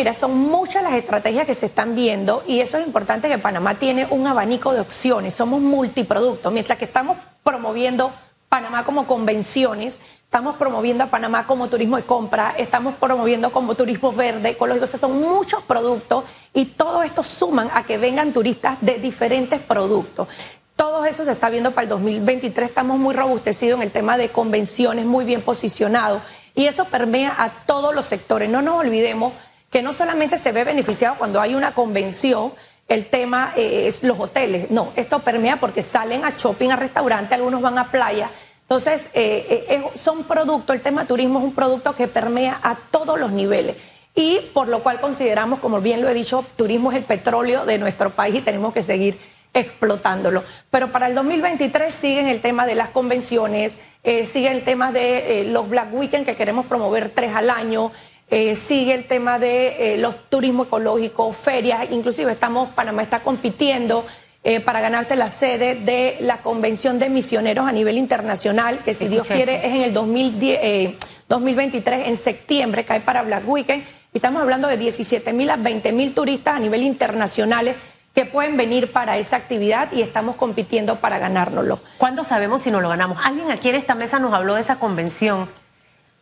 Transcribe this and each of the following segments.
mira, son muchas las estrategias que se están viendo y eso es importante que Panamá tiene un abanico de opciones, somos multiproductos, mientras que estamos promoviendo Panamá como convenciones, estamos promoviendo a Panamá como turismo de compra, estamos promoviendo como turismo verde, ecológico, o sea, son muchos productos y todo esto suman a que vengan turistas de diferentes productos. Todo eso se está viendo para el 2023, estamos muy robustecidos en el tema de convenciones, muy bien posicionados y eso permea a todos los sectores. No nos olvidemos que no solamente se ve beneficiado cuando hay una convención, el tema eh, es los hoteles. No, esto permea porque salen a shopping, a restaurante, algunos van a playa. Entonces, eh, eh, son productos, el tema turismo es un producto que permea a todos los niveles. Y por lo cual consideramos, como bien lo he dicho, turismo es el petróleo de nuestro país y tenemos que seguir explotándolo. Pero para el 2023 siguen el tema de las convenciones, sigue el tema de los Black Weekend que queremos promover tres al año, eh, sigue el tema de eh, los turismo ecológico, ferias, inclusive estamos, Panamá está compitiendo eh, para ganarse la sede de la Convención de Misioneros a nivel internacional, que si Dios quiere es en el 2023, en septiembre, cae para Black Weekend, y estamos hablando de 17 mil a 20 mil turistas a nivel internacional que pueden venir para esa actividad y estamos compitiendo para ganárnoslo. ¿Cuándo sabemos si nos lo ganamos? Alguien aquí en esta mesa nos habló de esa convención.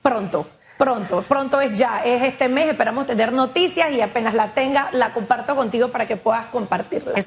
Pronto. Pronto, pronto es ya, es este mes, esperamos tener noticias y apenas la tenga, la comparto contigo para que puedas compartirla.